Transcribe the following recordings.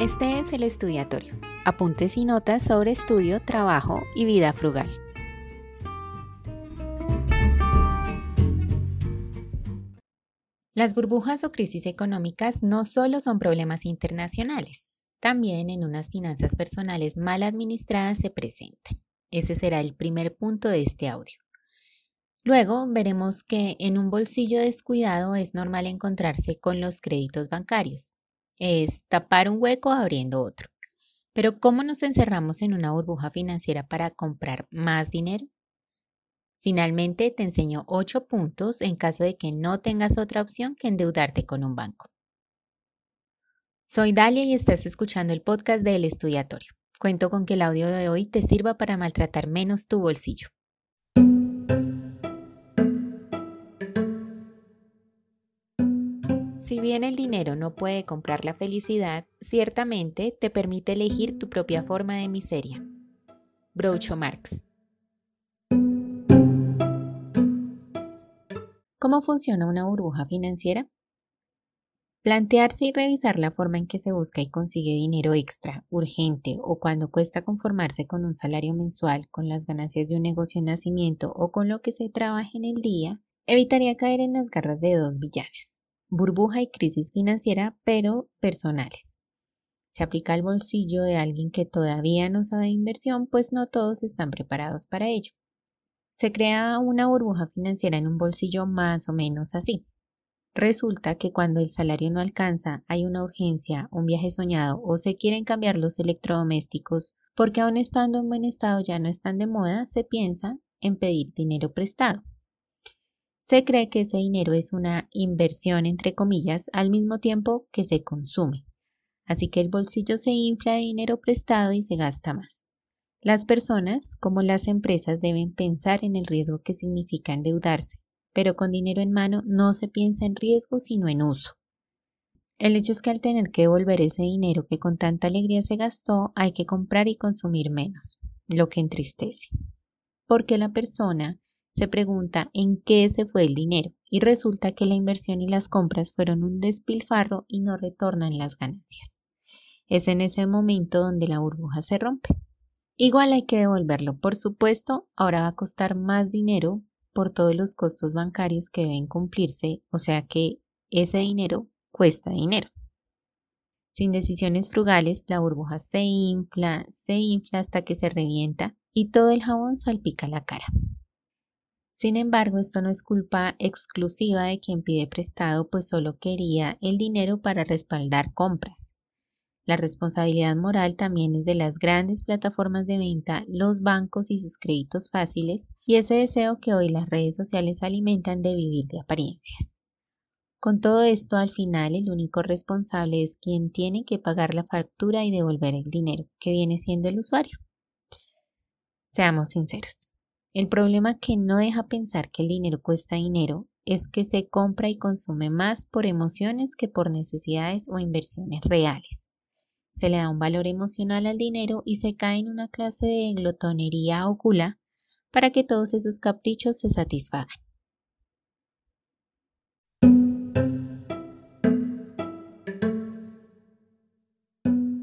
Este es el estudiatorio. Apuntes y notas sobre estudio, trabajo y vida frugal. Las burbujas o crisis económicas no solo son problemas internacionales, también en unas finanzas personales mal administradas se presentan. Ese será el primer punto de este audio. Luego veremos que en un bolsillo descuidado es normal encontrarse con los créditos bancarios. Es tapar un hueco abriendo otro. Pero ¿cómo nos encerramos en una burbuja financiera para comprar más dinero? Finalmente te enseño ocho puntos en caso de que no tengas otra opción que endeudarte con un banco. Soy Dalia y estás escuchando el podcast del Estudiatorio. Cuento con que el audio de hoy te sirva para maltratar menos tu bolsillo. Si bien el dinero no puede comprar la felicidad, ciertamente te permite elegir tu propia forma de miseria. Groucho Marx. ¿Cómo funciona una burbuja financiera? Plantearse y revisar la forma en que se busca y consigue dinero extra, urgente o cuando cuesta conformarse con un salario mensual, con las ganancias de un negocio en nacimiento o con lo que se trabaja en el día, evitaría caer en las garras de dos villanes, burbuja y crisis financiera, pero personales. Se aplica al bolsillo de alguien que todavía no sabe inversión, pues no todos están preparados para ello se crea una burbuja financiera en un bolsillo más o menos así. Resulta que cuando el salario no alcanza, hay una urgencia, un viaje soñado o se quieren cambiar los electrodomésticos porque aún estando en buen estado ya no están de moda, se piensa en pedir dinero prestado. Se cree que ese dinero es una inversión entre comillas al mismo tiempo que se consume. Así que el bolsillo se infla de dinero prestado y se gasta más. Las personas, como las empresas, deben pensar en el riesgo que significa endeudarse, pero con dinero en mano no se piensa en riesgo sino en uso. El hecho es que al tener que devolver ese dinero que con tanta alegría se gastó, hay que comprar y consumir menos, lo que entristece. Porque la persona se pregunta en qué se fue el dinero y resulta que la inversión y las compras fueron un despilfarro y no retornan las ganancias. Es en ese momento donde la burbuja se rompe. Igual hay que devolverlo. Por supuesto, ahora va a costar más dinero por todos los costos bancarios que deben cumplirse, o sea que ese dinero cuesta dinero. Sin decisiones frugales, la burbuja se infla, se infla hasta que se revienta y todo el jabón salpica la cara. Sin embargo, esto no es culpa exclusiva de quien pide prestado, pues solo quería el dinero para respaldar compras. La responsabilidad moral también es de las grandes plataformas de venta, los bancos y sus créditos fáciles, y ese deseo que hoy las redes sociales alimentan de vivir de apariencias. Con todo esto, al final, el único responsable es quien tiene que pagar la factura y devolver el dinero, que viene siendo el usuario. Seamos sinceros. El problema que no deja pensar que el dinero cuesta dinero es que se compra y consume más por emociones que por necesidades o inversiones reales se le da un valor emocional al dinero y se cae en una clase de glotonería o para que todos esos caprichos se satisfagan.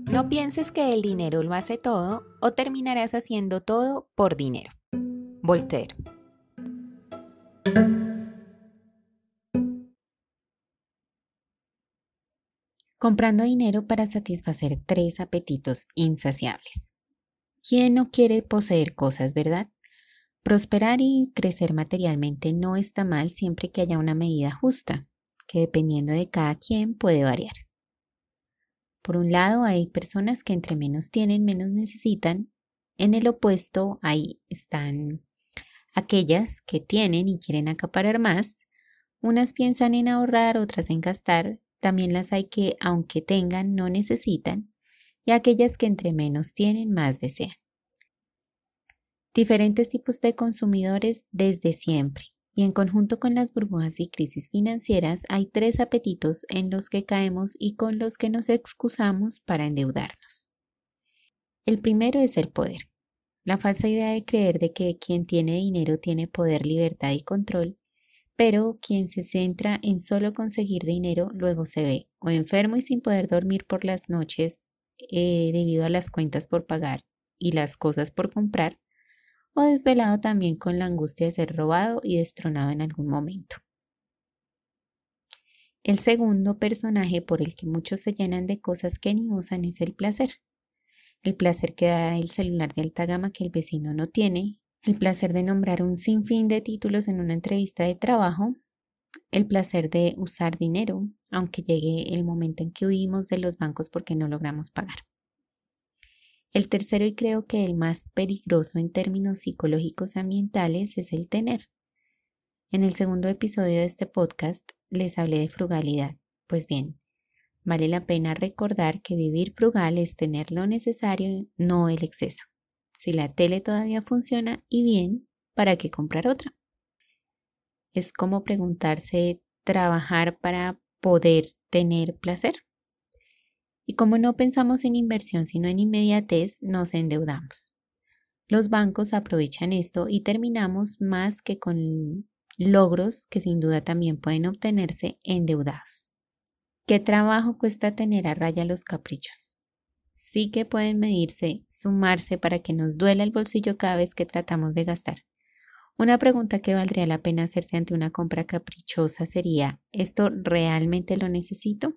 No pienses que el dinero lo hace todo o terminarás haciendo todo por dinero. Voltaire. comprando dinero para satisfacer tres apetitos insaciables. ¿Quién no quiere poseer cosas, verdad? Prosperar y crecer materialmente no está mal siempre que haya una medida justa, que dependiendo de cada quien puede variar. Por un lado, hay personas que entre menos tienen, menos necesitan. En el opuesto, ahí están aquellas que tienen y quieren acaparar más. Unas piensan en ahorrar, otras en gastar, también las hay que, aunque tengan, no necesitan, y aquellas que entre menos tienen, más desean. Diferentes tipos de consumidores desde siempre, y en conjunto con las burbujas y crisis financieras hay tres apetitos en los que caemos y con los que nos excusamos para endeudarnos. El primero es el poder. La falsa idea de creer de que quien tiene dinero tiene poder, libertad y control pero quien se centra en solo conseguir dinero luego se ve o enfermo y sin poder dormir por las noches eh, debido a las cuentas por pagar y las cosas por comprar, o desvelado también con la angustia de ser robado y destronado en algún momento. El segundo personaje por el que muchos se llenan de cosas que ni usan es el placer. El placer que da el celular de alta gama que el vecino no tiene, el placer de nombrar un sinfín de títulos en una entrevista de trabajo, el placer de usar dinero, aunque llegue el momento en que huimos de los bancos porque no logramos pagar. El tercero y creo que el más peligroso en términos psicológicos ambientales es el tener. En el segundo episodio de este podcast les hablé de frugalidad. Pues bien, vale la pena recordar que vivir frugal es tener lo necesario, no el exceso. Si la tele todavía funciona y bien, ¿para qué comprar otra? Es como preguntarse, ¿trabajar para poder tener placer? Y como no pensamos en inversión sino en inmediatez, nos endeudamos. Los bancos aprovechan esto y terminamos más que con logros que sin duda también pueden obtenerse endeudados. ¿Qué trabajo cuesta tener a raya los caprichos? Sí que pueden medirse, sumarse para que nos duela el bolsillo cada vez que tratamos de gastar. Una pregunta que valdría la pena hacerse ante una compra caprichosa sería, ¿esto realmente lo necesito?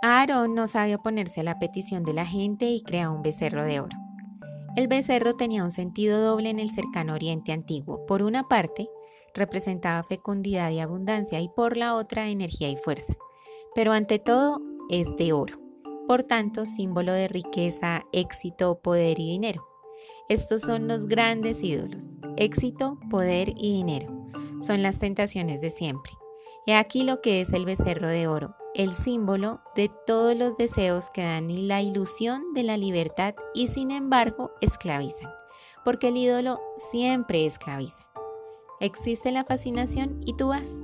Aarón no sabe oponerse a la petición de la gente y crea un becerro de oro. El becerro tenía un sentido doble en el cercano Oriente antiguo. Por una parte, representaba fecundidad y abundancia y por la otra energía y fuerza. Pero ante todo es de oro. Por tanto, símbolo de riqueza, éxito, poder y dinero. Estos son los grandes ídolos. Éxito, poder y dinero. Son las tentaciones de siempre. Y aquí lo que es el becerro de oro el símbolo de todos los deseos que dan la ilusión de la libertad y sin embargo esclavizan, porque el ídolo siempre esclaviza. Existe la fascinación y tú vas.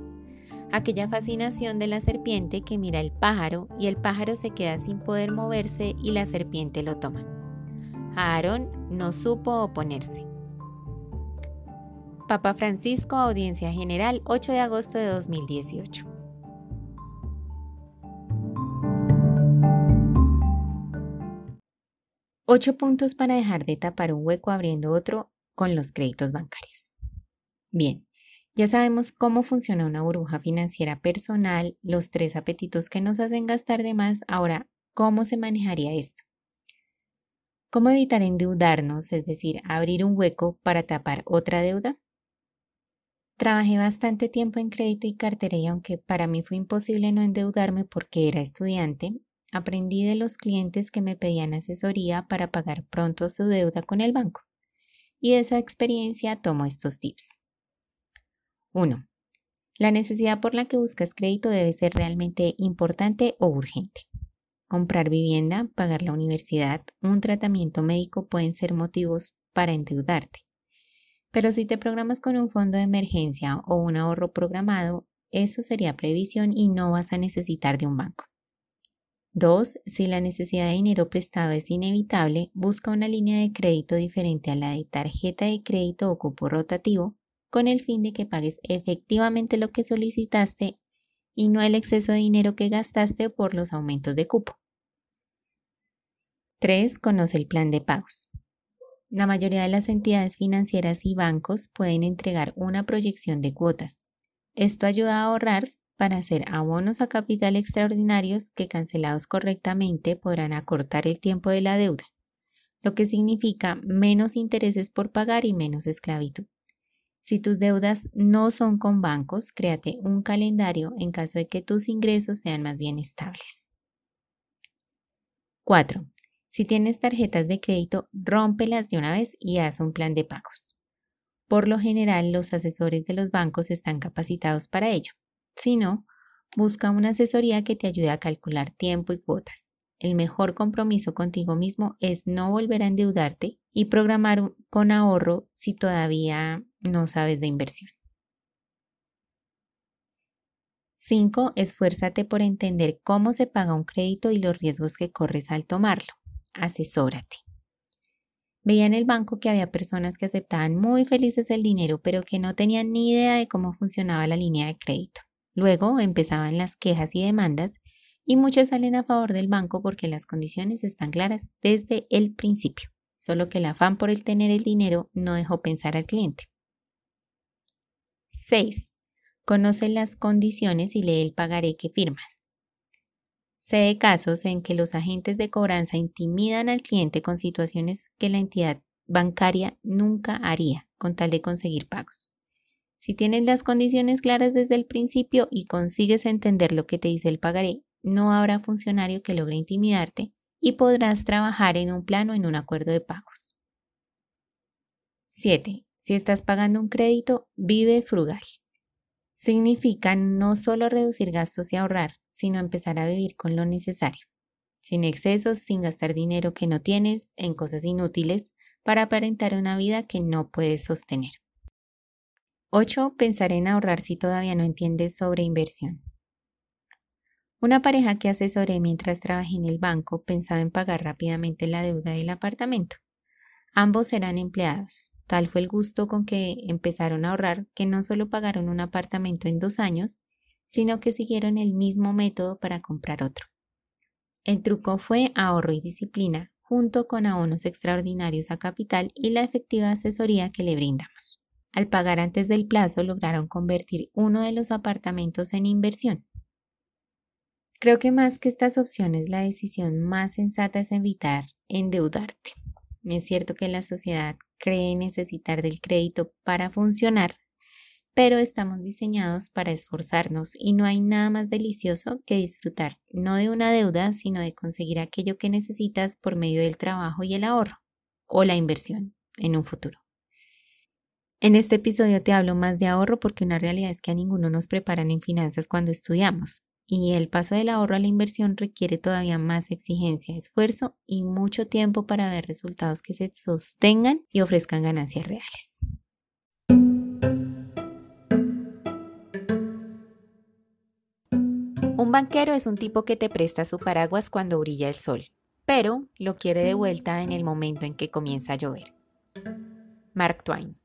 Aquella fascinación de la serpiente que mira el pájaro y el pájaro se queda sin poder moverse y la serpiente lo toma. Aarón no supo oponerse. Papa Francisco, Audiencia General, 8 de agosto de 2018. Ocho puntos para dejar de tapar un hueco abriendo otro con los créditos bancarios. Bien, ya sabemos cómo funciona una burbuja financiera personal, los tres apetitos que nos hacen gastar de más. Ahora, ¿cómo se manejaría esto? ¿Cómo evitar endeudarnos, es decir, abrir un hueco para tapar otra deuda? Trabajé bastante tiempo en crédito y cartera y aunque para mí fue imposible no endeudarme porque era estudiante, Aprendí de los clientes que me pedían asesoría para pagar pronto su deuda con el banco. Y de esa experiencia tomo estos tips. 1. La necesidad por la que buscas crédito debe ser realmente importante o urgente. Comprar vivienda, pagar la universidad, un tratamiento médico pueden ser motivos para endeudarte. Pero si te programas con un fondo de emergencia o un ahorro programado, eso sería previsión y no vas a necesitar de un banco. 2. Si la necesidad de dinero prestado es inevitable, busca una línea de crédito diferente a la de tarjeta de crédito o cupo rotativo con el fin de que pagues efectivamente lo que solicitaste y no el exceso de dinero que gastaste por los aumentos de cupo. 3. Conoce el plan de pagos. La mayoría de las entidades financieras y bancos pueden entregar una proyección de cuotas. Esto ayuda a ahorrar para hacer abonos a capital extraordinarios que cancelados correctamente podrán acortar el tiempo de la deuda, lo que significa menos intereses por pagar y menos esclavitud. Si tus deudas no son con bancos, créate un calendario en caso de que tus ingresos sean más bien estables. 4. Si tienes tarjetas de crédito, rómpelas de una vez y haz un plan de pagos. Por lo general, los asesores de los bancos están capacitados para ello. Si no, busca una asesoría que te ayude a calcular tiempo y cuotas. El mejor compromiso contigo mismo es no volver a endeudarte y programar con ahorro si todavía no sabes de inversión. 5. Esfuérzate por entender cómo se paga un crédito y los riesgos que corres al tomarlo. Asesórate. Veía en el banco que había personas que aceptaban muy felices el dinero, pero que no tenían ni idea de cómo funcionaba la línea de crédito. Luego empezaban las quejas y demandas y muchos salen a favor del banco porque las condiciones están claras desde el principio, solo que el afán por el tener el dinero no dejó pensar al cliente. 6. Conoce las condiciones y lee el pagaré que firmas. Sé de casos en que los agentes de cobranza intimidan al cliente con situaciones que la entidad bancaria nunca haría con tal de conseguir pagos. Si tienes las condiciones claras desde el principio y consigues entender lo que te dice el pagaré, no habrá funcionario que logre intimidarte y podrás trabajar en un plano en un acuerdo de pagos. 7. Si estás pagando un crédito, vive frugal. Significa no solo reducir gastos y ahorrar, sino empezar a vivir con lo necesario, sin excesos, sin gastar dinero que no tienes en cosas inútiles para aparentar una vida que no puedes sostener. 8. Pensar en ahorrar si todavía no entiendes sobre inversión. Una pareja que asesoré mientras trabajé en el banco pensaba en pagar rápidamente la deuda del apartamento. Ambos eran empleados. Tal fue el gusto con que empezaron a ahorrar que no solo pagaron un apartamento en dos años, sino que siguieron el mismo método para comprar otro. El truco fue ahorro y disciplina, junto con abonos extraordinarios a capital y la efectiva asesoría que le brindamos. Al pagar antes del plazo lograron convertir uno de los apartamentos en inversión. Creo que más que estas opciones, la decisión más sensata es evitar endeudarte. Es cierto que la sociedad cree necesitar del crédito para funcionar, pero estamos diseñados para esforzarnos y no hay nada más delicioso que disfrutar no de una deuda, sino de conseguir aquello que necesitas por medio del trabajo y el ahorro o la inversión en un futuro. En este episodio te hablo más de ahorro porque una realidad es que a ninguno nos preparan en finanzas cuando estudiamos y el paso del ahorro a la inversión requiere todavía más exigencia, esfuerzo y mucho tiempo para ver resultados que se sostengan y ofrezcan ganancias reales. Un banquero es un tipo que te presta su paraguas cuando brilla el sol, pero lo quiere de vuelta en el momento en que comienza a llover. Mark Twain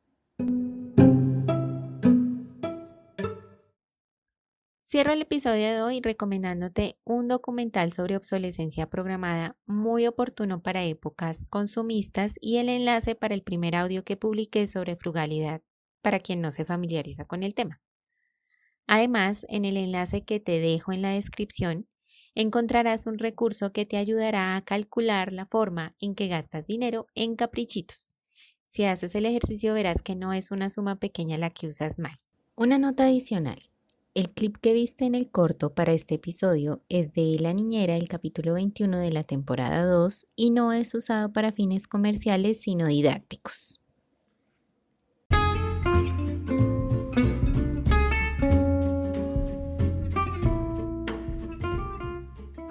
Cierro el episodio de hoy recomendándote un documental sobre obsolescencia programada muy oportuno para épocas consumistas y el enlace para el primer audio que publiqué sobre frugalidad para quien no se familiariza con el tema. Además, en el enlace que te dejo en la descripción, encontrarás un recurso que te ayudará a calcular la forma en que gastas dinero en caprichitos. Si haces el ejercicio verás que no es una suma pequeña la que usas mal. Una nota adicional. El clip que viste en el corto para este episodio es de La Niñera, el capítulo 21 de la temporada 2, y no es usado para fines comerciales, sino didácticos.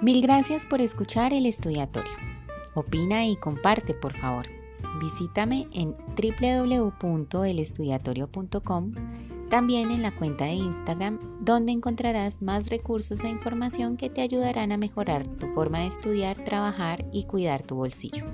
Mil gracias por escuchar el estudiatorio. Opina y comparte, por favor. Visítame en www.elestudiatorio.com también en la cuenta de Instagram, donde encontrarás más recursos e información que te ayudarán a mejorar tu forma de estudiar, trabajar y cuidar tu bolsillo.